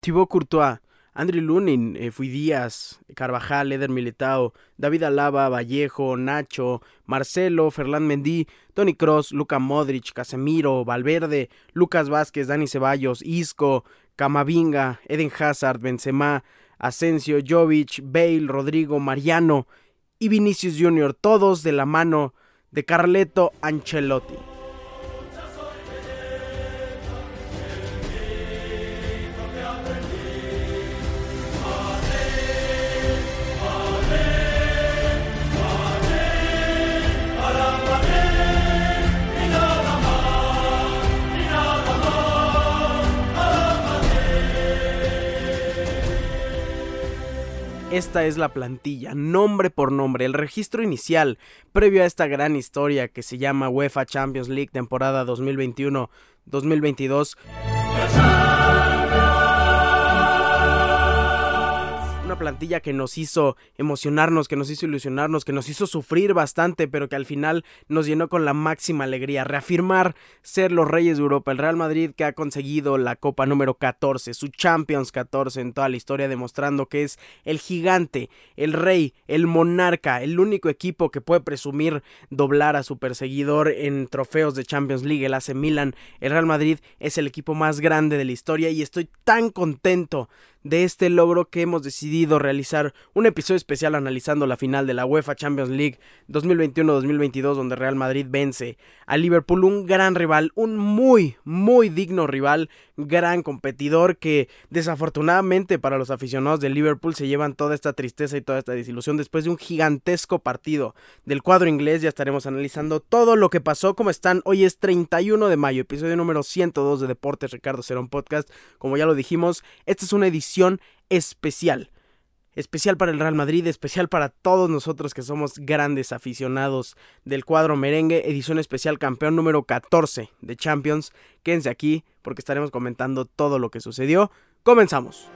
Thibaut Courtois, Andrew Lunin, eh, Fui Díaz, Carvajal, Eder Militao, David Alaba, Vallejo, Nacho, Marcelo, Ferland Mendy, Tony Cross, Luca Modric, Casemiro, Valverde, Lucas Vázquez, Dani Ceballos, Isco, Camavinga, Eden Hazard, Benzema, Asensio, Jovic, Bale, Rodrigo, Mariano y Vinicius Jr., todos de la mano de Carleto Ancelotti. Esta es la plantilla, nombre por nombre, el registro inicial, previo a esta gran historia que se llama UEFA Champions League temporada 2021-2022 plantilla que nos hizo emocionarnos, que nos hizo ilusionarnos, que nos hizo sufrir bastante, pero que al final nos llenó con la máxima alegría. Reafirmar ser los reyes de Europa. El Real Madrid que ha conseguido la Copa número 14, su Champions 14 en toda la historia, demostrando que es el gigante, el rey, el monarca, el único equipo que puede presumir doblar a su perseguidor en trofeos de Champions League, el AC Milan. El Real Madrid es el equipo más grande de la historia y estoy tan contento de este logro que hemos decidido realizar un episodio especial analizando la final de la UEFA Champions League 2021-2022 donde Real Madrid vence a Liverpool, un gran rival, un muy, muy digno rival, gran competidor que desafortunadamente para los aficionados de Liverpool se llevan toda esta tristeza y toda esta desilusión después de un gigantesco partido del cuadro inglés. Ya estaremos analizando todo lo que pasó, como están. Hoy es 31 de mayo, episodio número 102 de Deportes Ricardo Cerón Podcast. Como ya lo dijimos, esta es una edición especial. Especial para el Real Madrid, especial para todos nosotros que somos grandes aficionados del cuadro merengue, edición especial campeón número 14 de Champions. Quédense aquí porque estaremos comentando todo lo que sucedió. Comenzamos.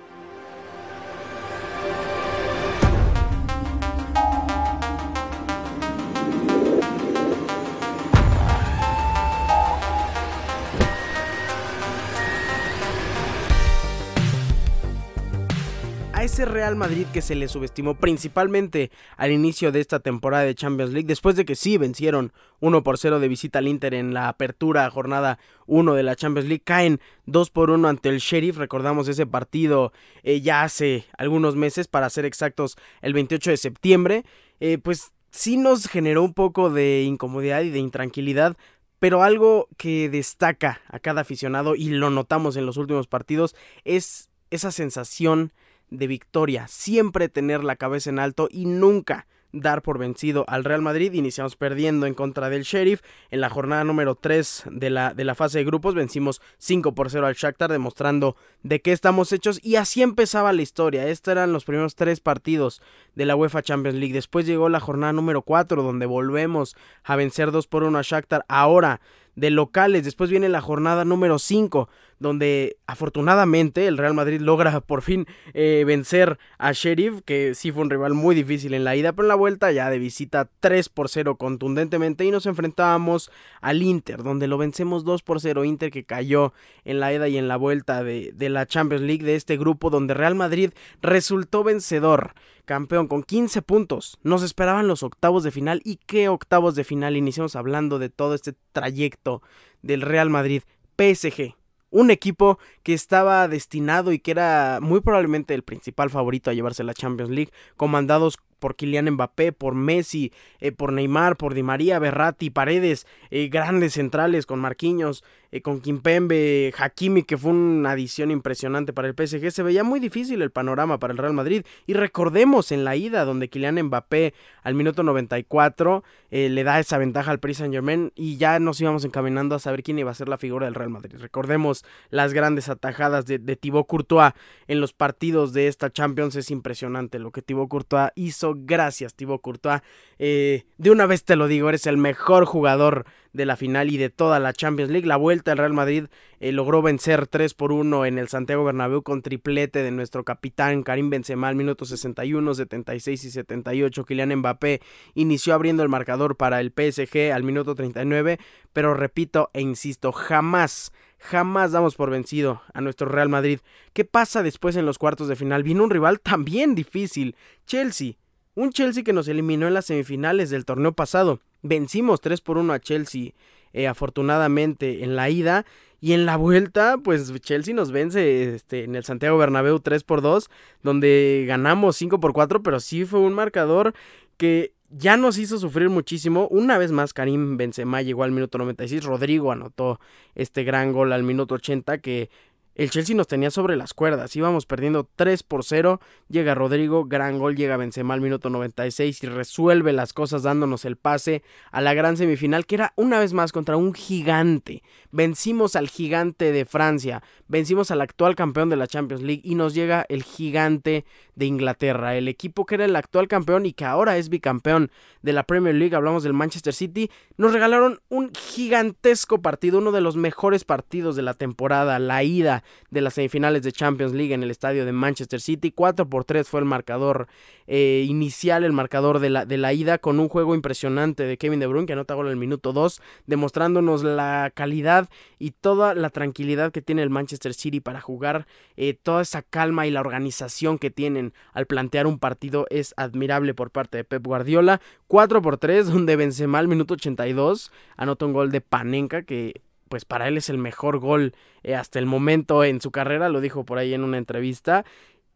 Ese Real Madrid que se le subestimó principalmente al inicio de esta temporada de Champions League, después de que sí vencieron 1 por 0 de visita al Inter en la apertura jornada 1 de la Champions League, caen 2 por 1 ante el Sheriff, recordamos ese partido eh, ya hace algunos meses, para ser exactos el 28 de septiembre, eh, pues sí nos generó un poco de incomodidad y de intranquilidad, pero algo que destaca a cada aficionado y lo notamos en los últimos partidos es esa sensación de victoria, siempre tener la cabeza en alto y nunca dar por vencido al Real Madrid. Iniciamos perdiendo en contra del Sheriff. En la jornada número 3 de la, de la fase de grupos vencimos 5 por 0 al Shakhtar, demostrando de qué estamos hechos. Y así empezaba la historia. Estos eran los primeros tres partidos de la UEFA Champions League. Después llegó la jornada número 4, donde volvemos a vencer 2 por 1 al Shakhtar. Ahora de locales. Después viene la jornada número 5, donde afortunadamente el Real Madrid logra por fin eh, vencer a Sheriff, que sí fue un rival muy difícil en la ida, pero en la vuelta ya de visita 3 por 0 contundentemente y nos enfrentábamos al Inter, donde lo vencemos 2 por 0, Inter que cayó en la ida y en la vuelta de, de la Champions League de este grupo, donde Real Madrid resultó vencedor campeón con 15 puntos. Nos esperaban los octavos de final y qué octavos de final. Iniciamos hablando de todo este trayecto del Real Madrid. PSG, un equipo que estaba destinado y que era muy probablemente el principal favorito a llevarse la Champions League, comandados por Kylian Mbappé, por Messi, eh, por Neymar, por Di María, Berratti, Paredes, eh, grandes centrales con Marquinhos, eh, con Kimpembe, Hakimi, que fue una adición impresionante para el PSG. Se veía muy difícil el panorama para el Real Madrid. Y recordemos en la ida, donde Kylian Mbappé al minuto 94 le da esa ventaja al Paris Saint Germain y ya nos íbamos encaminando a saber quién iba a ser la figura del Real Madrid. Recordemos las grandes atajadas de, de Thibaut Courtois en los partidos de esta Champions. Es impresionante lo que Thibaut Courtois hizo Gracias, Thibaut Courtois. Eh, de una vez te lo digo, eres el mejor jugador de la final y de toda la Champions League. La vuelta al Real Madrid eh, logró vencer 3 por 1 en el Santiago Bernabéu con triplete de nuestro capitán Karim Benzema al minuto 61, 76 y 78. Kylian Mbappé inició abriendo el marcador para el PSG al minuto 39, pero repito e insisto, jamás jamás damos por vencido a nuestro Real Madrid. ¿Qué pasa después en los cuartos de final? Vino un rival también difícil, Chelsea. Un Chelsea que nos eliminó en las semifinales del torneo pasado. Vencimos 3 por 1 a Chelsea, eh, afortunadamente, en la ida. Y en la vuelta, pues Chelsea nos vence este, en el Santiago Bernabéu 3 por 2, donde ganamos 5 por 4, pero sí fue un marcador que ya nos hizo sufrir muchísimo. Una vez más, Karim Benzema llegó al minuto 96. Rodrigo anotó este gran gol al minuto 80 que el Chelsea nos tenía sobre las cuerdas, íbamos perdiendo 3 por 0, llega Rodrigo, gran gol, llega Benzema al minuto 96 y resuelve las cosas dándonos el pase a la gran semifinal que era una vez más contra un gigante. Vencimos al gigante de Francia, vencimos al actual campeón de la Champions League y nos llega el gigante de Inglaterra, el equipo que era el actual campeón y que ahora es bicampeón de la Premier League, hablamos del Manchester City, nos regalaron un gigantesco partido, uno de los mejores partidos de la temporada, la ida de las semifinales de Champions League en el estadio de Manchester City. 4 por 3 fue el marcador eh, inicial, el marcador de la, de la ida, con un juego impresionante de Kevin De Bruyne que anota gol en el minuto 2, demostrándonos la calidad y toda la tranquilidad que tiene el Manchester City para jugar, eh, toda esa calma y la organización que tienen al plantear un partido es admirable por parte de Pep Guardiola. 4 por 3, donde Benzema al minuto 82 anota un gol de Panenka que pues para él es el mejor gol eh, hasta el momento en su carrera, lo dijo por ahí en una entrevista.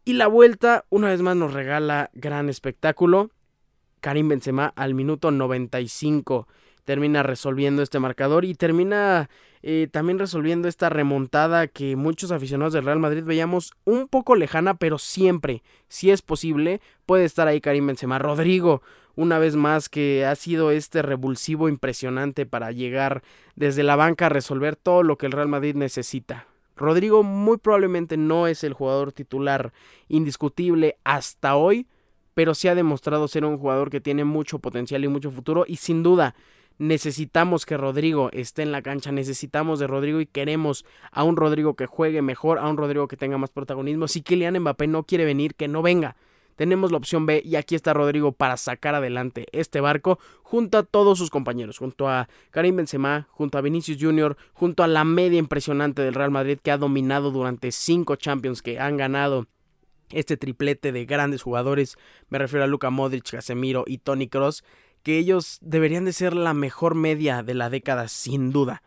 Y la vuelta, una vez más, nos regala gran espectáculo. Karim Benzema al minuto 95 termina resolviendo este marcador y termina eh, también resolviendo esta remontada que muchos aficionados del Real Madrid veíamos un poco lejana, pero siempre, si es posible, puede estar ahí Karim Benzema. Rodrigo, una vez más que ha sido este revulsivo impresionante para llegar desde la banca a resolver todo lo que el Real Madrid necesita. Rodrigo muy probablemente no es el jugador titular indiscutible hasta hoy, pero sí ha demostrado ser un jugador que tiene mucho potencial y mucho futuro y sin duda necesitamos que Rodrigo esté en la cancha, necesitamos de Rodrigo y queremos a un Rodrigo que juegue mejor, a un Rodrigo que tenga más protagonismo. Si Kylian Mbappé no quiere venir, que no venga tenemos la opción B y aquí está Rodrigo para sacar adelante este barco junto a todos sus compañeros, junto a Karim Benzema, junto a Vinicius Jr., junto a la media impresionante del Real Madrid que ha dominado durante cinco Champions que han ganado este triplete de grandes jugadores, me refiero a Luka Modric, Casemiro y Tony Cross, que ellos deberían de ser la mejor media de la década sin duda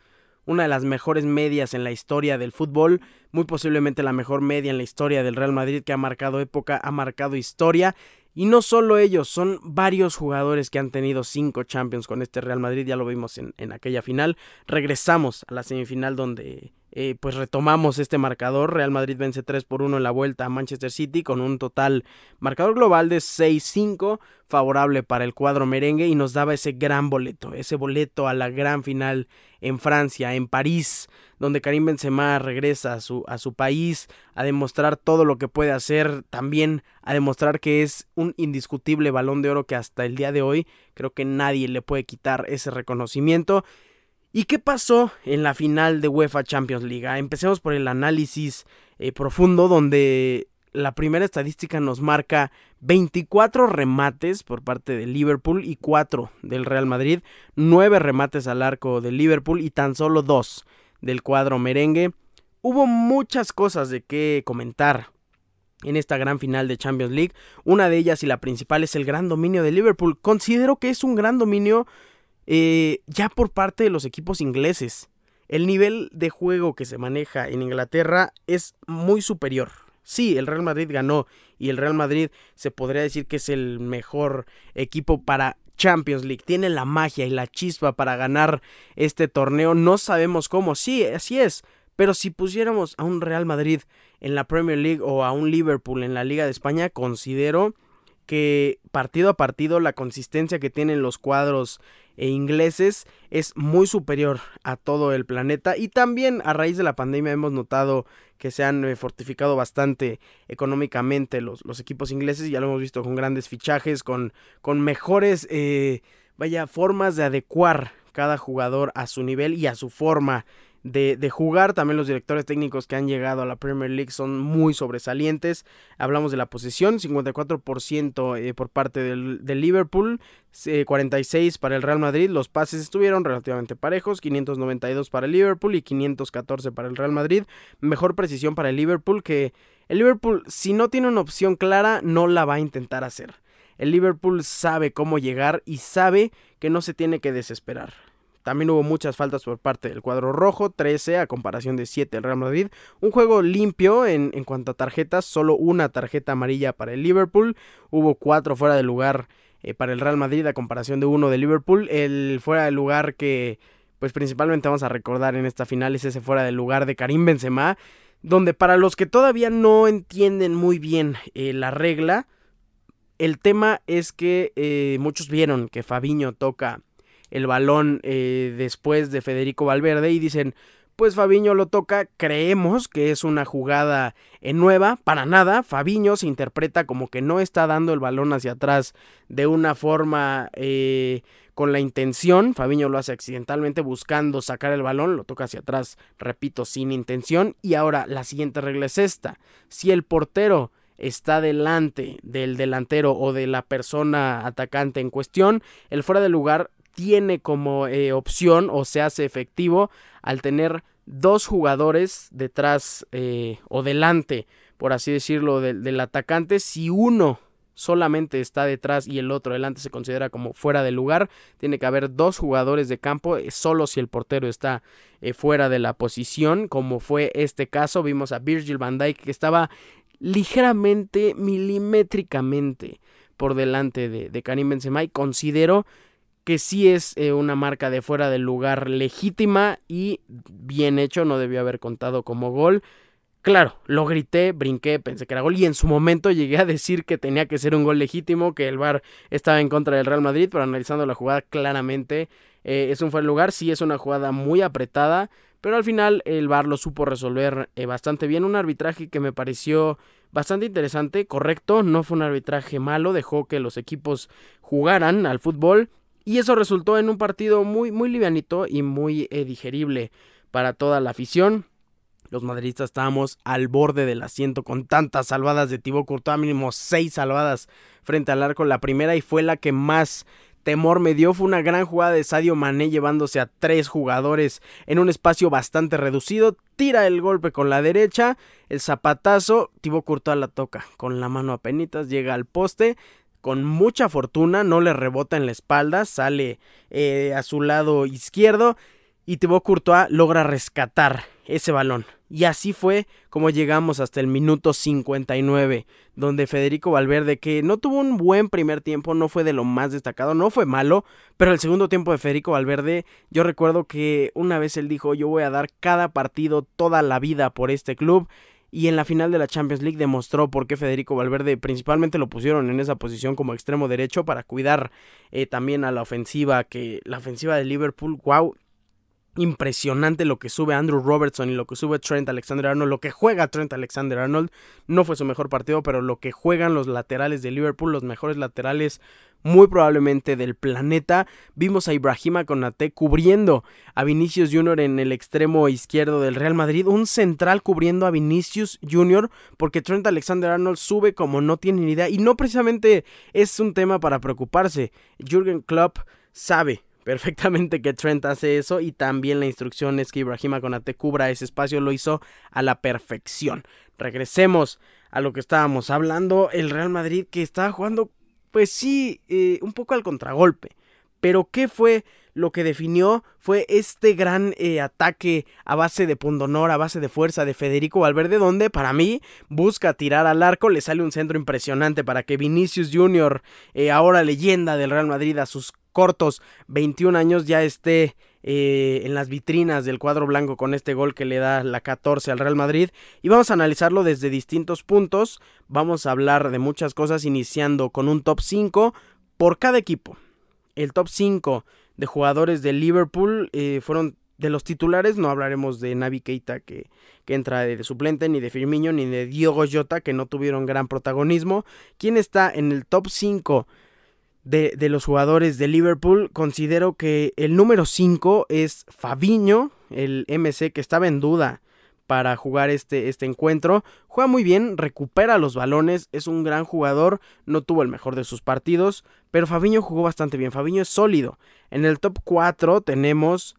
una de las mejores medias en la historia del fútbol, muy posiblemente la mejor media en la historia del Real Madrid que ha marcado época, ha marcado historia. Y no solo ellos, son varios jugadores que han tenido cinco Champions con este Real Madrid, ya lo vimos en, en aquella final. Regresamos a la semifinal donde eh, pues retomamos este marcador. Real Madrid vence 3 por 1 en la vuelta a Manchester City con un total marcador global de 6-5 favorable para el cuadro merengue y nos daba ese gran boleto, ese boleto a la gran final en Francia, en París, donde Karim Benzema regresa a su, a su país a demostrar todo lo que puede hacer, también a demostrar que es un indiscutible balón de oro que hasta el día de hoy creo que nadie le puede quitar ese reconocimiento. ¿Y qué pasó en la final de UEFA Champions League? Ah, empecemos por el análisis eh, profundo donde la primera estadística nos marca 24 remates por parte de Liverpool y 4 del Real Madrid, 9 remates al arco de Liverpool y tan solo 2 del cuadro merengue. Hubo muchas cosas de qué comentar en esta gran final de Champions League. Una de ellas y la principal es el gran dominio de Liverpool. Considero que es un gran dominio eh, ya por parte de los equipos ingleses. El nivel de juego que se maneja en Inglaterra es muy superior. Sí, el Real Madrid ganó y el Real Madrid se podría decir que es el mejor equipo para Champions League. Tiene la magia y la chispa para ganar este torneo. No sabemos cómo. Sí, así es. Pero si pusiéramos a un Real Madrid en la Premier League o a un Liverpool en la Liga de España, considero que partido a partido la consistencia que tienen los cuadros e ingleses es muy superior a todo el planeta. Y también a raíz de la pandemia hemos notado que se han eh, fortificado bastante económicamente los, equipos ingleses, ya lo hemos visto con grandes fichajes, con, con mejores, eh, vaya, formas de adecuar cada jugador a su nivel y a su forma de, jugar. También los directores técnicos que han llegado a la Premier League son muy sobresalientes. Hablamos de la posesión, 54% eh, por parte del, Liverpool, 46% para el Real Madrid. Los pases estuvieron relativamente parejos, 592 para el Liverpool y 514 para el Real Madrid. Mejor precisión para el Liverpool que el Liverpool si no tiene una opción clara no la va a intentar hacer. El Liverpool sabe cómo llegar y sabe que no se tiene que desesperar. También hubo muchas faltas por parte del cuadro rojo, 13 a comparación de 7 el Real Madrid. Un juego limpio en, en cuanto a tarjetas, solo una tarjeta amarilla para el Liverpool. Hubo 4 fuera de lugar eh, para el Real Madrid a comparación de uno de Liverpool. El fuera de lugar que pues principalmente vamos a recordar en esta final es ese fuera de lugar de Karim Benzema. Donde para los que todavía no entienden muy bien eh, la regla, el tema es que eh, muchos vieron que Fabiño toca el balón eh, después de Federico Valverde y dicen, pues Fabiño lo toca, creemos que es una jugada nueva, para nada, Fabiño se interpreta como que no está dando el balón hacia atrás de una forma eh, con la intención, Fabiño lo hace accidentalmente buscando sacar el balón, lo toca hacia atrás, repito, sin intención, y ahora la siguiente regla es esta, si el portero está delante del delantero o de la persona atacante en cuestión, el fuera de lugar tiene como eh, opción o se hace efectivo al tener dos jugadores detrás eh, o delante, por así decirlo, del, atacante. Si uno solamente está detrás y el otro delante se considera como fuera de lugar, tiene que haber dos jugadores de campo, eh, solo si el portero está fuera de la posición, como fue este caso. Vimos a Virgil van Dijk que estaba ligeramente, milimétricamente por delante de, de Karim Benzema y considero que sí es eh, una marca de fuera del lugar legítima y bien hecho, no debió haber contado como gol. Claro, lo grité, brinqué, pensé que era gol y en su momento llegué a decir que tenía que ser un gol legítimo, que el VAR estaba en contra del Real Madrid, pero analizando la jugada claramente eh, es un fuera de lugar, sí es una jugada muy apretada, pero al final el VAR lo supo resolver eh, bastante bien, un arbitraje que me pareció bastante interesante, correcto, no fue un arbitraje malo, dejó que los equipos jugaran al fútbol y eso resultó en un partido muy, muy livianito y muy eh, digerible para toda la afición. Los madridistas estábamos al borde del asiento con tantas salvadas de Thibaut Courtois, mínimo seis salvadas frente al arco. La primera y fue la que más temor me dio. Fue una gran jugada de Sadio Mané llevándose a tres jugadores en un espacio bastante reducido. Tira el golpe con la derecha, el zapatazo, Thibaut Courtois la toca con la mano a penitas, llega al poste, con mucha fortuna, no le rebota en la espalda, sale eh, a su lado izquierdo y Thibaut Courtois logra rescatar ese balón. Y así fue como llegamos hasta el minuto 59, donde Federico Valverde, que no tuvo un buen primer tiempo, no fue de lo más destacado, no fue malo, pero el segundo tiempo de Federico Valverde, yo recuerdo que una vez él dijo, yo voy a dar cada partido toda la vida por este club, y en la final de la Champions League demostró por qué Federico Valverde principalmente lo pusieron en esa posición como extremo derecho para cuidar eh, también a la ofensiva, que la ofensiva de Liverpool, wow, impresionante lo que sube Andrew Robertson y lo que sube Trent Alexander Arnold, lo que juega Trent Alexander Arnold, no fue su mejor partido, pero lo que juegan los laterales de Liverpool, los mejores laterales muy probablemente del planeta. Vimos a Ibrahima Konate cubriendo a Vinicius Jr. en el extremo izquierdo del Real Madrid, un central cubriendo a Vinicius Jr. porque Trent Alexander Arnold sube como no tiene ni idea y no precisamente es un tema para preocuparse. Jürgen Klopp sabe perfectamente que Trent hace eso y también la instrucción es que Ibrahima Konate cubra ese espacio, lo hizo a la perfección. Regresemos a lo que estábamos hablando, el Real Madrid que estaba jugando pues sí, eh, un poco al contragolpe. Pero ¿qué fue lo que definió? Fue este gran eh, ataque a base de pundonor, a base de fuerza de Federico Valverde, donde para mí busca tirar al arco, le sale un centro impresionante para que Vinicius Jr., eh, ahora leyenda del Real Madrid a sus cortos 21 años ya esté eh, en las vitrinas del cuadro blanco con este gol que le da la 14 al Real Madrid y vamos a analizarlo desde distintos puntos, vamos a hablar de muchas cosas iniciando con un top 5 por cada equipo. El top 5 de jugadores de Liverpool eh, fueron de los titulares, no hablaremos de Navi Keita que, que entra de, suplente, ni de Firmino, ni de Diogo Jota que no tuvieron gran protagonismo. ¿Quién está en el top 5 de, los jugadores de Liverpool, considero que el número 5 es Fabiño, el MC que estaba en duda para jugar este, este encuentro. Juega muy bien, recupera los balones, es un gran jugador, no tuvo el mejor de sus partidos, pero Fabiño jugó bastante bien, Fabiño es sólido. En el top 4 tenemos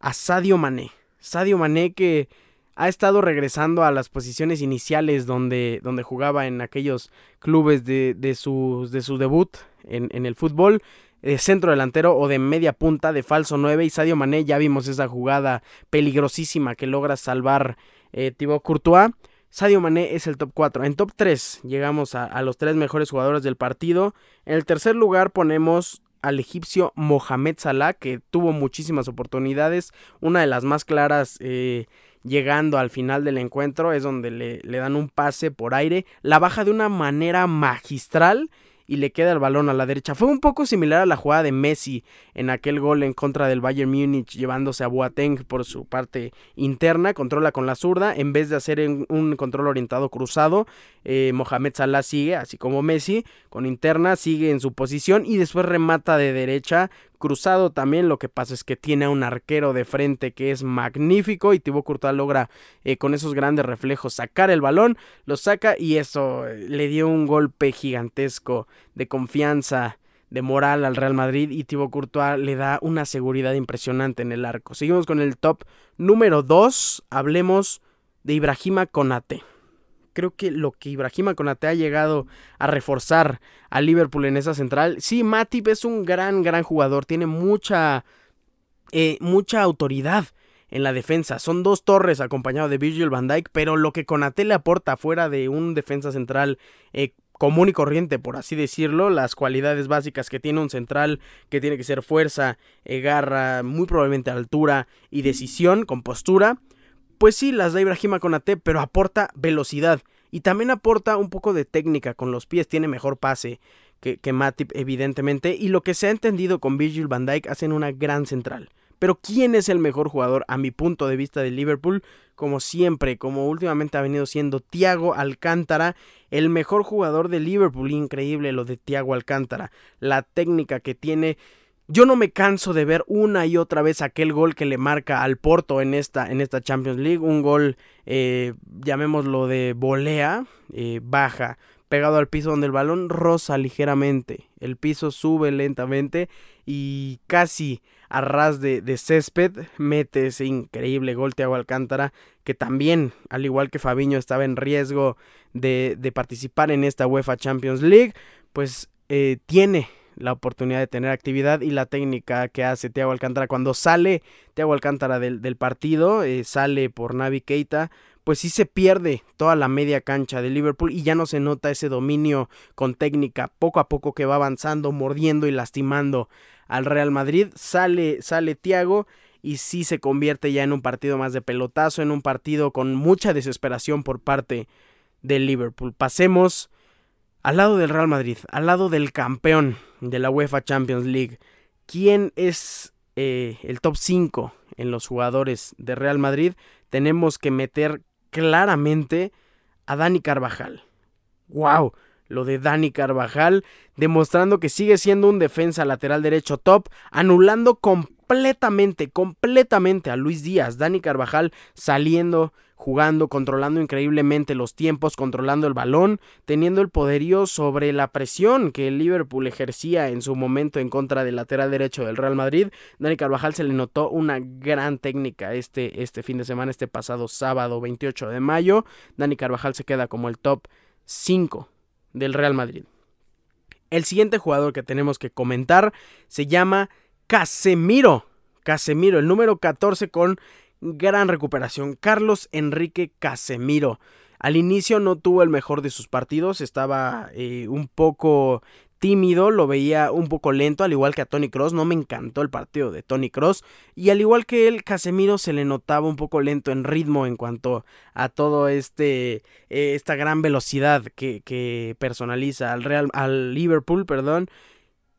a Sadio Mané. Sadio Mané que ha estado regresando a las posiciones iniciales donde, donde jugaba en aquellos clubes de, de, su, de su debut en, el fútbol. De centro delantero o de media punta de falso 9 y Sadio Mané ya vimos esa jugada peligrosísima que logra salvar eh, Thibaut Courtois. Sadio Mané es el top 4. En top 3 llegamos a, a, los tres mejores jugadores del partido. En el tercer lugar ponemos al egipcio Mohamed Salah, que tuvo muchísimas oportunidades. Una de las más claras eh, llegando al final del encuentro es donde le, le dan un pase por aire. La baja de una manera magistral y le queda el balón a la derecha. Fue un poco similar a la jugada de Messi en aquel gol en contra del Bayern Múnich llevándose a Boateng por su parte interna, controla con la zurda, en vez de hacer un control orientado cruzado, eh, Mohamed Salah sigue, así como Messi, con interna, sigue en su posición y después remata de derecha cruzado también. Lo que pasa es que tiene un arquero de frente que es magnífico y Thibaut Courtois logra eh, con esos grandes reflejos sacar el balón, lo saca y eso eh, le dio un golpe gigantesco de confianza de moral al Real Madrid y Thibaut Courtois le da una seguridad impresionante en el arco. Seguimos con el top número 2, hablemos de Ibrahima Konate creo que lo que Ibrahima Konate ha llegado a reforzar a Liverpool en esa central. Sí, Matip es un gran, gran jugador, tiene mucha, eh, mucha autoridad en la defensa. Son dos torres acompañado de Virgil van Dijk, pero lo que Konate le aporta fuera de un defensa central eh, común y corriente, por así decirlo, las cualidades básicas que tiene un central, que tiene que ser fuerza, eh, garra, muy probablemente altura y decisión, con postura pues sí, las da Ibrahima Konate, pero aporta velocidad y también aporta un poco de técnica con los pies, tiene mejor pase que, que Matip evidentemente y lo que se ha entendido con Virgil van Dijk hacen una gran central. Pero ¿quién es el mejor jugador a mi punto de vista de Liverpool? Como siempre, como últimamente ha venido siendo Thiago Alcántara, el mejor jugador de Liverpool. Increíble lo de Thiago Alcántara. La técnica que tiene yo no me canso de ver una y otra vez aquel gol que le marca al Porto en esta, en esta Champions League. Un gol, eh, llamémoslo de volea, eh, baja, pegado al piso donde el balón roza ligeramente. El piso sube lentamente y casi a ras de, césped mete ese increíble gol Thiago Alcántara que también, al igual que Fabiño, estaba en riesgo de, de participar en esta UEFA Champions League. Pues eh, tiene la oportunidad de tener actividad y la técnica que hace Thiago Alcántara cuando sale Thiago Alcántara del, partido, eh, sale por Navi Keita, pues sí se pierde toda la media cancha de Liverpool y ya no se nota ese dominio con técnica poco a poco que va avanzando, mordiendo y lastimando al Real Madrid. Sale, sale Thiago y sí se convierte ya en un partido más de pelotazo, en un partido con mucha desesperación por parte de Liverpool. Pasemos al lado del Real Madrid, al lado del campeón de la UEFA Champions League, ¿quién es eh, el top 5 en los jugadores de Real Madrid? Tenemos que meter claramente a Dani Carvajal. ¡Wow! Lo de Dani Carvajal, demostrando que sigue siendo un defensa lateral derecho top, anulando completamente, completamente a Luis Díaz. Dani Carvajal saliendo jugando, controlando increíblemente los tiempos, controlando el balón, teniendo el poderío sobre la presión que el Liverpool ejercía en su momento en contra del lateral derecho del Real Madrid. Dani Carvajal se le notó una gran técnica este, este fin de semana, este pasado sábado 28 de mayo. Dani Carvajal se queda como el top 5 del Real Madrid. El siguiente jugador que tenemos que comentar se llama Casemiro. Casemiro, el número 14 con gran recuperación. Carlos Enrique Casemiro. Al inicio no tuvo el mejor de sus partidos, estaba eh, un poco tímido, lo veía un poco lento, al igual que a Tony Cross. No me encantó el partido de Tony Cross. Y al igual que él, Casemiro se le notaba un poco lento en ritmo en cuanto a todo este eh, esta gran velocidad que, que personaliza al Real al Liverpool, perdón.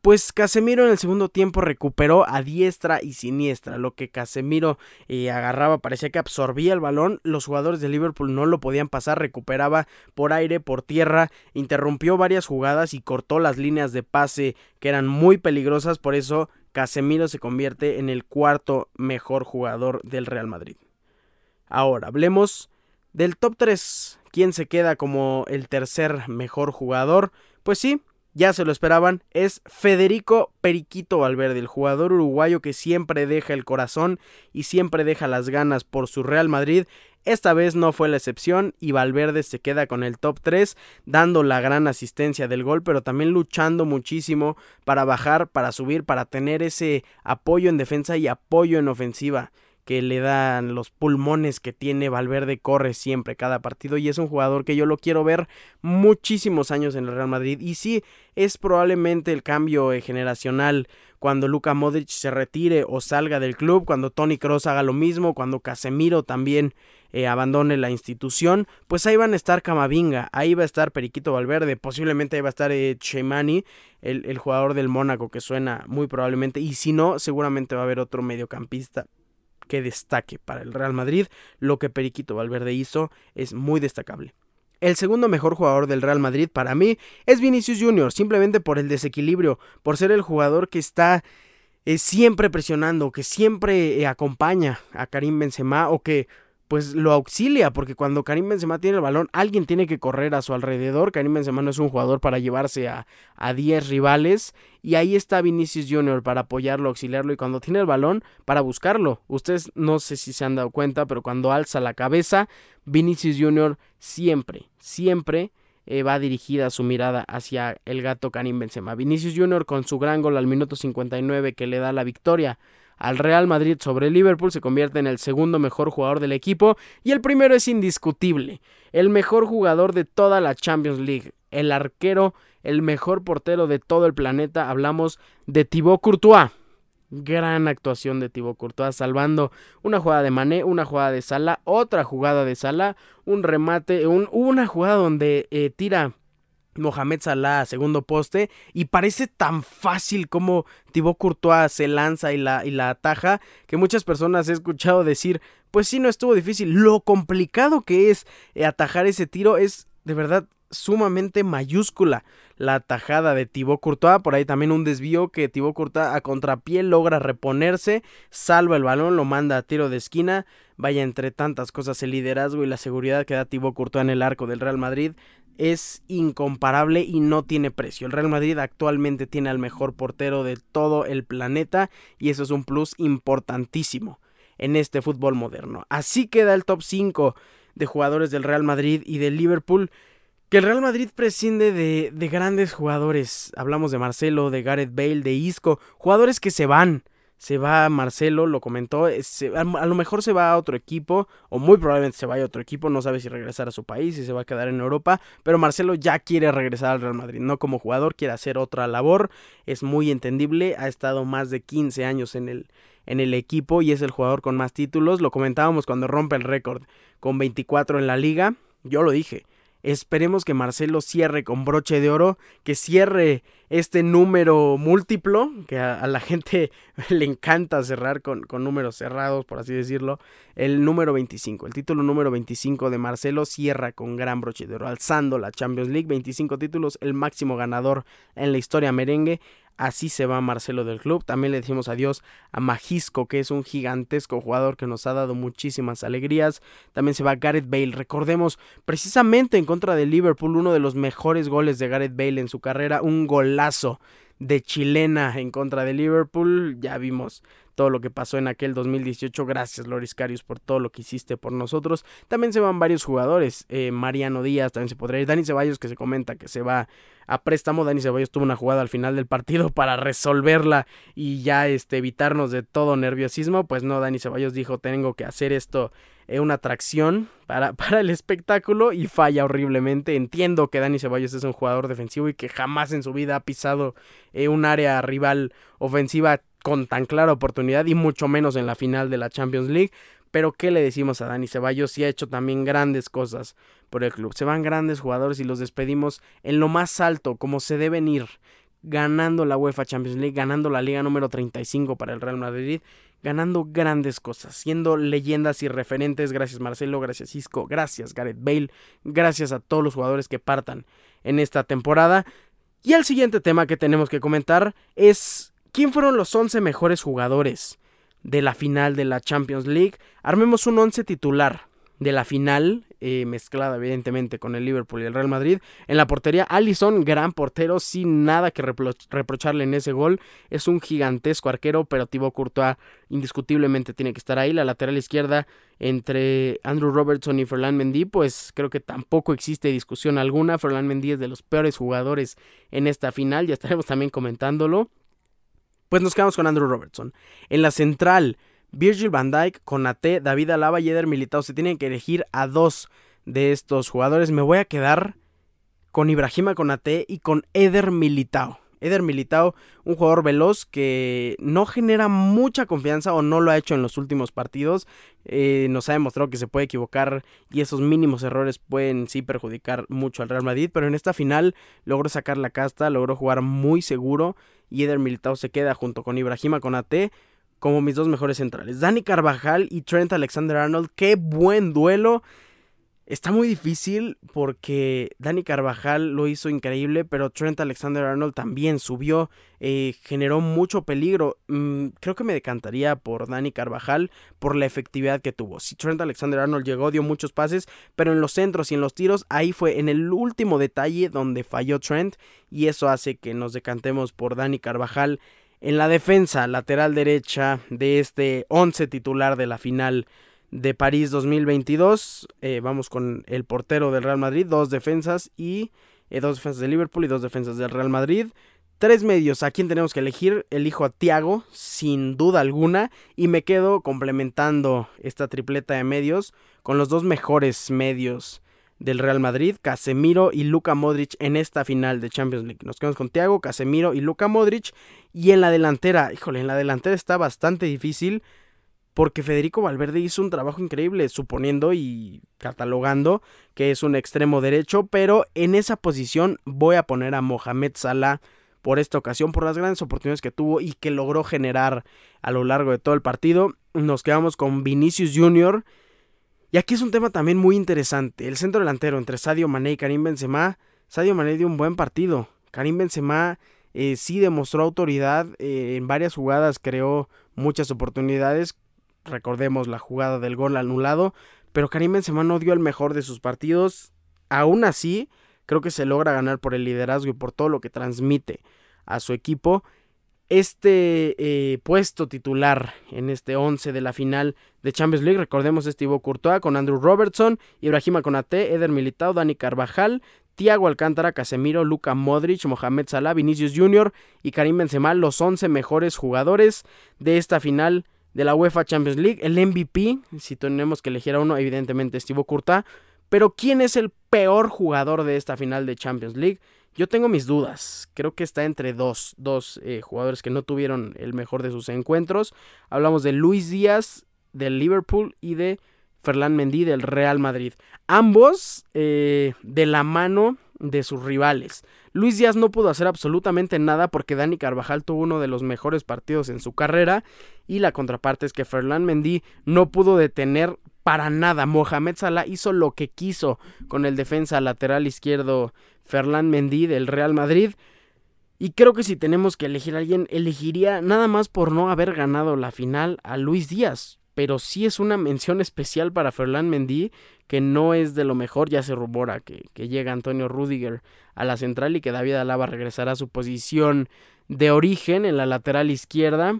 Pues Casemiro en el segundo tiempo recuperó a diestra y siniestra. Lo que Casemiro eh, agarraba parecía que absorbía el balón. Los jugadores de Liverpool no lo podían pasar. Recuperaba por aire, por tierra. Interrumpió varias jugadas y cortó las líneas de pase que eran muy peligrosas. Por eso Casemiro se convierte en el cuarto mejor jugador del Real Madrid. Ahora, hablemos del top 3. ¿Quién se queda como el tercer mejor jugador? Pues sí, ya se lo esperaban, es Federico Periquito Valverde, el jugador uruguayo que siempre deja el corazón y siempre deja las ganas por su Real Madrid. Esta vez no fue la excepción y Valverde se queda con el top 3, dando la gran asistencia del gol, pero también luchando muchísimo para bajar, para subir, para tener ese apoyo en defensa y apoyo en ofensiva que le dan los pulmones que tiene Valverde, corre siempre cada partido y es un jugador que yo lo quiero ver muchísimos años en el Real Madrid. Y sí es probablemente el cambio eh, generacional cuando Luka Modric se retire o salga del club, cuando Tony Cross haga lo mismo, cuando Casemiro también eh, abandone la institución, pues ahí van a estar Camavinga, ahí va a estar Periquito Valverde, posiblemente ahí va a estar eh, el, el jugador del Mónaco que suena muy probablemente, y si no, seguramente va a haber otro mediocampista que destaque para el Real Madrid. Lo que Periquito Valverde hizo es muy destacable. El segundo mejor jugador del Real Madrid para mí es Vinicius Jr., simplemente por el desequilibrio, por ser el jugador que está eh, siempre presionando, que siempre eh, acompaña a Karim Benzema o que pues lo auxilia, porque cuando Karim Benzema tiene el balón, alguien tiene que correr a su alrededor. Karim Benzema no es un jugador para llevarse a, a 10 rivales. Y ahí está Vinicius Jr. para apoyarlo, auxiliarlo. Y cuando tiene el balón, para buscarlo. Ustedes no sé si se han dado cuenta, pero cuando alza la cabeza, Vinicius Jr. siempre, siempre eh, va dirigida su mirada hacia el gato Karim Benzema. Vinicius Jr. con su gran gol al minuto 59 que le da la victoria al Real Madrid sobre Liverpool, se convierte en el segundo mejor jugador del equipo y el primero es indiscutible, el mejor jugador de toda la Champions League, el arquero, el mejor portero de todo el planeta, hablamos de Thibaut Courtois. Gran actuación de Thibaut Courtois, salvando una jugada de Mané, una jugada de Sala, otra jugada de Sala, un remate, una jugada donde eh, tira Mohamed Salah segundo poste y parece tan fácil como Thibaut Courtois se lanza y la, y la ataja que muchas personas he escuchado decir pues sí no estuvo difícil lo complicado que es eh, atajar ese tiro es de verdad sumamente mayúscula la atajada de Thibaut Courtois, por ahí también un desvío que Thibaut Courtois a contrapié logra reponerse, salva el balón, lo manda a tiro de esquina, vaya entre tantas cosas el liderazgo y la seguridad que da Thibaut Courtois en el arco del Real Madrid es incomparable y no tiene precio. El Real Madrid actualmente tiene al mejor portero de todo el planeta y eso es un plus importantísimo en este fútbol moderno. Así queda el top 5 de jugadores del Real Madrid y del Liverpool. Que el Real Madrid prescinde de, de grandes jugadores. Hablamos de Marcelo, de Gareth Bale, de Isco, jugadores que se van se va Marcelo, lo comentó, eh, a, lo mejor se va a otro equipo, o muy probablemente se vaya a otro equipo, no sabe si regresar a su país, si se va a quedar en Europa, pero Marcelo ya quiere regresar al Real Madrid, no como jugador, quiere hacer otra labor, es muy entendible, ha estado más de 15 años en el, en el equipo y es el jugador con más títulos, lo comentábamos cuando rompe el récord con 24 en la liga, yo lo dije, Esperemos que Marcelo cierre con broche de oro, que cierre este número múltiplo, que a, la gente le encanta cerrar con, con, números cerrados, por así decirlo. El número 25, el título número 25 de Marcelo cierra con gran broche de oro, alzando la Champions League, 25 títulos, el máximo ganador en la historia merengue. Así se va Marcelo del club. También le decimos adiós a Majisco, que es un gigantesco jugador que nos ha dado muchísimas alegrías. También se va Gareth Bale. Recordemos, precisamente en contra de Liverpool, uno de los mejores goles de Gareth Bale en su carrera, un golazo de chilena en contra de Liverpool. Ya vimos todo lo que pasó en aquel 2018. Gracias, Loris Carius, por todo lo que hiciste por nosotros. También se van varios jugadores. Eh, Mariano Díaz también se podría ir. Dani Ceballos, que se comenta que se va a préstamo. Dani Ceballos tuvo una jugada al final del partido para resolverla y ya este, evitarnos de todo nerviosismo. Pues no, Dani Ceballos dijo: Tengo que hacer esto eh, una atracción para, para, el espectáculo y falla horriblemente. Entiendo que Dani Ceballos es un jugador defensivo y que jamás en su vida ha pisado eh, un área rival ofensiva con tan clara oportunidad y mucho menos en la final de la Champions League. Pero ¿qué le decimos a Dani Ceballos? Si ha hecho también grandes cosas por el club. Se van grandes jugadores y los despedimos en lo más alto, como se deben ir ganando la UEFA Champions League, ganando la liga número 35 para el Real Madrid, ganando grandes cosas, siendo leyendas y referentes. Gracias Marcelo, gracias Isco, gracias Gareth Bale, gracias a todos los jugadores que partan en esta temporada. Y el siguiente tema que tenemos que comentar es quién fueron los 11 mejores jugadores de la final de la Champions League. Armemos un 11 titular de la final, eh, mezclada evidentemente con el Liverpool y el Real Madrid. En la portería, Allison, gran portero, sin nada que reprocharle en ese gol. Es un gigantesco arquero, pero Thibaut Courtois indiscutiblemente tiene que estar ahí. La lateral izquierda entre Andrew Robertson y Ferland Mendy, pues creo que tampoco existe discusión alguna. Ferland Mendy es de los peores jugadores en esta final, ya estaremos también comentándolo. Pues nos quedamos con Andrew Robertson. En la central, Virgil van Dijk, Conate, David Alaba y Eder Militao. Se tienen que elegir a dos de estos jugadores. Me voy a quedar con Ibrahima Conate y con Eder Militao. Eder Militao, un jugador veloz que no genera mucha confianza o no lo ha hecho en los últimos partidos. Eh, nos ha demostrado que se puede equivocar y esos mínimos errores pueden sí perjudicar mucho al Real Madrid. Pero en esta final logró sacar la casta, logró jugar muy seguro y Eder Militao se queda junto con Ibrahima Conate como mis dos mejores centrales. Dani Carvajal y Trent Alexander Arnold. Qué buen duelo. Está muy difícil porque Dani Carvajal lo hizo increíble, pero Trent Alexander Arnold también subió, eh, generó mucho peligro. Mm, creo que me decantaría por Dani Carvajal por la efectividad que tuvo. Si Trent Alexander Arnold llegó, dio muchos pases, pero en los centros y en los tiros, ahí fue en el último detalle donde falló Trent y eso hace que nos decantemos por Dani Carvajal en la defensa lateral derecha de este 11 titular de la final de París 2022, eh, vamos con el portero del Real Madrid, dos defensas y eh, dos defensas de Liverpool y dos defensas del Real Madrid. Tres medios, ¿a quién tenemos que elegir? Elijo a Tiago, sin duda alguna, y me quedo complementando esta tripleta de medios con los dos mejores medios del Real Madrid, Casemiro y Luka Modric en esta final de Champions League. Nos quedamos con Thiago, Casemiro y Luka Modric. Y en la delantera, híjole, en la delantera está bastante difícil porque Federico Valverde hizo un trabajo increíble, suponiendo y catalogando que es un extremo derecho, pero en esa posición voy a poner a Mohamed Salah por esta ocasión, por las grandes oportunidades que tuvo y que logró generar a lo largo de todo el partido. Nos quedamos con Vinicius Jr., y aquí es un tema también muy interesante. El centro delantero entre Sadio Mané y Karim Benzema. Sadio Mané dio un buen partido. Karim Benzema eh, sí demostró autoridad. Eh, en varias jugadas creó muchas oportunidades. Recordemos la jugada del gol anulado. Pero Karim Benzema no dio el mejor de sus partidos. Aún así, creo que se logra ganar por el liderazgo y por todo lo que transmite a su equipo este eh, puesto titular en este 11 de la final de Champions League. Recordemos este Thibaut Courtois con Andrew Robertson, Ibrahima Konate, Eder Militao, Dani Carvajal, Thiago Alcántara, Casemiro, Luka Modric, Mohamed Salah, Vinicius Jr. y Karim Benzema, los 11 mejores jugadores de esta final de la UEFA Champions League. El MVP, si tenemos que elegir a uno, evidentemente es Thibaut Courtois. Pero ¿quién es el peor jugador de esta final de Champions League? Yo tengo mis dudas. Creo que está entre dos, dos eh, jugadores que no tuvieron el mejor de sus encuentros. Hablamos de Luis Díaz del Liverpool y de Ferland Mendy del Real Madrid. Ambos eh, de la mano de sus rivales. Luis Díaz no pudo hacer absolutamente nada porque Dani Carvajal tuvo uno de los mejores partidos en su carrera y la contraparte es que Ferland Mendy no pudo detener para nada. Mohamed Salah hizo lo que quiso con el defensa lateral izquierdo Ferland Mendy del Real Madrid. Y creo que si tenemos que elegir a alguien, elegiría nada más por no haber ganado la final a Luis Díaz. Pero sí es una mención especial para Ferland Mendy, que no es de lo mejor. Ya se rumora que, que llega Antonio Rudiger a la central y que David Alaba regresará a su posición de origen en la lateral izquierda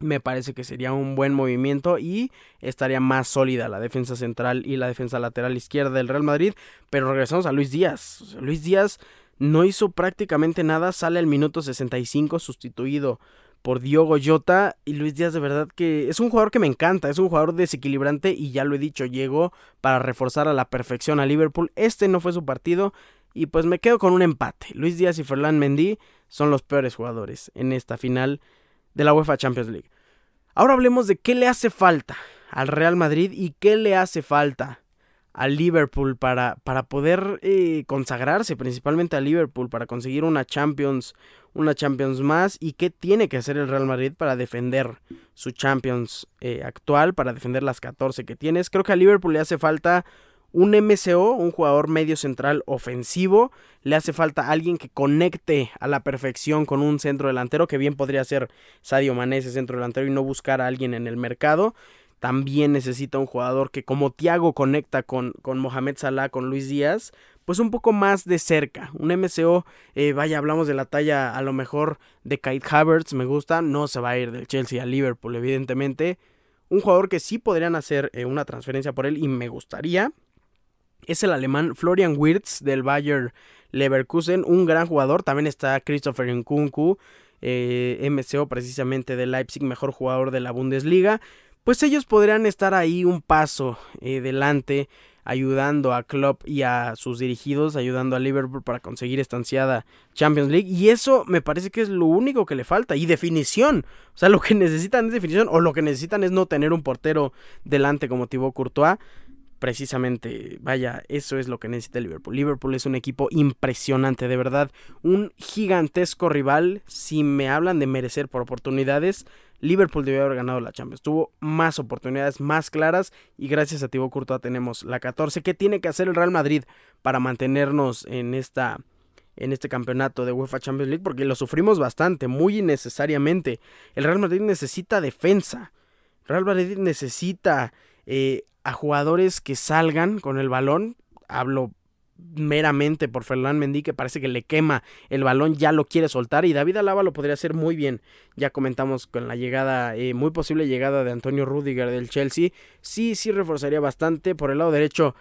me parece que sería un buen movimiento y estaría más sólida la defensa central y la defensa lateral izquierda del Real Madrid. Pero regresamos a Luis Díaz. Luis Díaz no hizo prácticamente nada, sale al minuto 65 sustituido por Diogo Jota y Luis Díaz de verdad que es un jugador que me encanta, es un jugador desequilibrante y ya lo he dicho, llegó para reforzar a la perfección a Liverpool. Este no fue su partido y pues me quedo con un empate. Luis Díaz y Ferland Mendy son los peores jugadores en esta final de la UEFA Champions League. Ahora hablemos de qué le hace falta al Real Madrid y qué le hace falta al Liverpool para, para poder eh, consagrarse, principalmente a Liverpool, para conseguir una Champions, una Champions más y qué tiene que hacer el Real Madrid para defender su Champions eh, actual, para defender las 14 que tienes. Creo que a Liverpool le hace falta un MCO, un jugador medio central ofensivo, le hace falta alguien que conecte a la perfección con un centro delantero, que bien podría ser Sadio Mané ese centro delantero y no buscar a alguien en el mercado también necesita un jugador que como Thiago conecta con, con Mohamed Salah, con Luis Díaz, pues un poco más de cerca. Un MCO, eh, vaya, hablamos de la talla a lo mejor de Kate Havertz, me gusta, no se va a ir del Chelsea a Liverpool, evidentemente. Un jugador que sí podrían hacer eh, una transferencia por él y me gustaría es el alemán Florian Wirtz del Bayer Leverkusen, un gran jugador. También está Christopher Nkunku, eh, MCO precisamente de Leipzig, mejor jugador de la Bundesliga pues ellos podrían estar ahí un paso eh, delante, ayudando a Klopp y a sus dirigidos, ayudando a Liverpool para conseguir esta ansiada Champions League. Y eso me parece que es lo único que le falta. Y definición. O sea, lo que necesitan es definición. O lo que necesitan es no tener un portero delante como Thibaut Courtois precisamente, vaya, eso es lo que necesita Liverpool. Liverpool es un equipo impresionante, de verdad, un gigantesco rival. Si me hablan de merecer por oportunidades, Liverpool debió haber ganado la Champions. Tuvo más oportunidades más claras y gracias a Thibaut Courtois tenemos la 14. ¿Qué tiene que hacer el Real Madrid para mantenernos en esta en este campeonato de UEFA Champions League? Porque lo sufrimos bastante, muy innecesariamente. El Real Madrid necesita defensa. El Real Madrid necesita eh, a jugadores que salgan con el balón. Hablo meramente por Fernán Mendy que parece que le quema el balón, ya lo quiere soltar y David Alaba lo podría hacer muy bien. Ya comentamos con la llegada, eh, muy posible llegada de Antonio Rudiger del Chelsea. Sí, sí reforzaría bastante. Por el lado derecho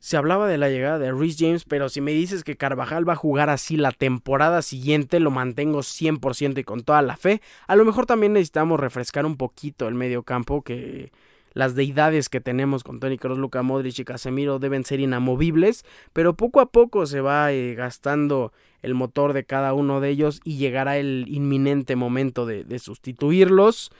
se hablaba de la llegada de Rhys James, pero si me dices que Carvajal va a jugar así la temporada siguiente, lo mantengo 100% y con toda la fe. A lo mejor también necesitamos refrescar un poquito el medio campo que las deidades que tenemos con Tony Kroos, Luka Modric y Casemiro deben ser inamovibles, pero poco a poco se va eh, gastando el motor de cada uno de ellos y llegará el inminente momento de, sustituirlos.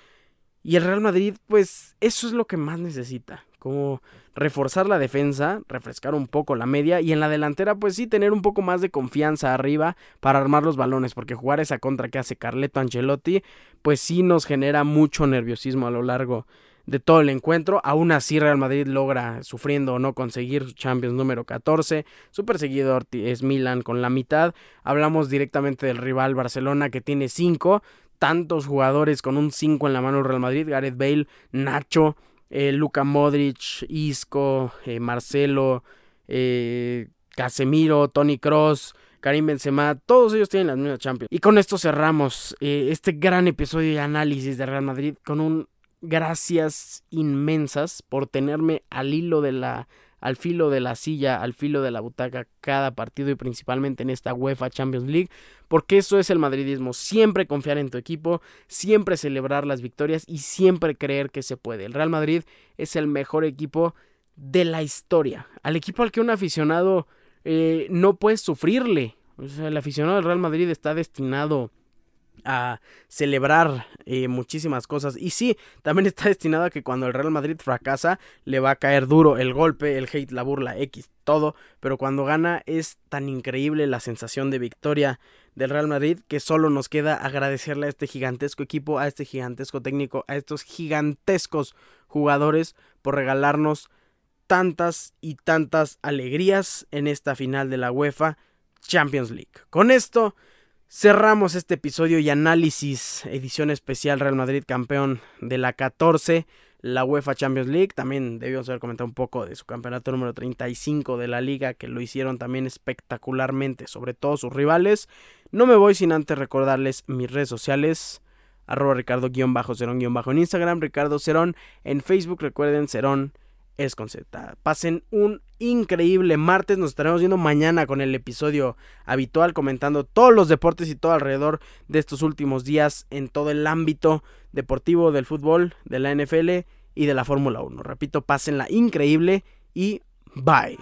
Y el Real Madrid, pues eso es lo que más necesita, como reforzar la defensa, refrescar un poco la media y en la delantera pues sí tener un poco más de confianza arriba para armar los balones, porque jugar esa contra que hace Carleto Ancelotti pues sí nos genera mucho nerviosismo a lo largo de todo el encuentro. Aún así, Real Madrid logra, sufriendo o no, conseguir su Champions número 14. Su perseguidor es Milan con la mitad. Hablamos directamente del rival Barcelona que tiene 5. Tantos jugadores con un 5 en la mano Real Madrid. Gareth Bale, Nacho, eh, Luka Modric, Isco, eh, Marcelo, eh, Casemiro, Tony Cross. Karim Benzema, todos ellos tienen las mismas Champions. Y con esto cerramos este gran episodio de análisis de Real Madrid con un gracias inmensas por tenerme al hilo de la al filo de la silla, al filo de la butaca cada partido y principalmente en esta UEFA Champions League, porque eso es el madridismo, siempre confiar en tu equipo, siempre celebrar las victorias y siempre creer que se puede. El Real Madrid es el mejor equipo de la historia, al equipo al que un aficionado eh, no puede sufrirle. el aficionado del Real Madrid está destinado a celebrar eh, muchísimas cosas. Y sí, también está destinado a que cuando el Real Madrid fracasa, le va a caer duro el golpe, el hate, la burla, X, todo. Pero cuando gana es tan increíble la sensación de victoria del Real Madrid que solo nos queda agradecerle a este gigantesco equipo, a este gigantesco técnico, a estos gigantescos jugadores por regalarnos tantas y tantas alegrías en esta final de la UEFA Champions League. Con esto Cerramos este episodio y análisis, edición especial Real Madrid campeón de la 14, la UEFA Champions League. También debíamos haber comentado un poco de su campeonato número 35 de la liga, que lo hicieron también espectacularmente, sobre todo sus rivales. No me voy sin antes recordarles mis redes sociales, arroba ricardo-cerón- en Instagram, Ricardo Cerón en Facebook, recuerden Cerón es con. Pasen un increíble martes. Nos estaremos viendo mañana con el episodio habitual, comentando todos los deportes y todo alrededor de estos últimos días en todo el ámbito deportivo del fútbol, de la NFL y de la Fórmula 1. Repito, pásenla increíble y bye.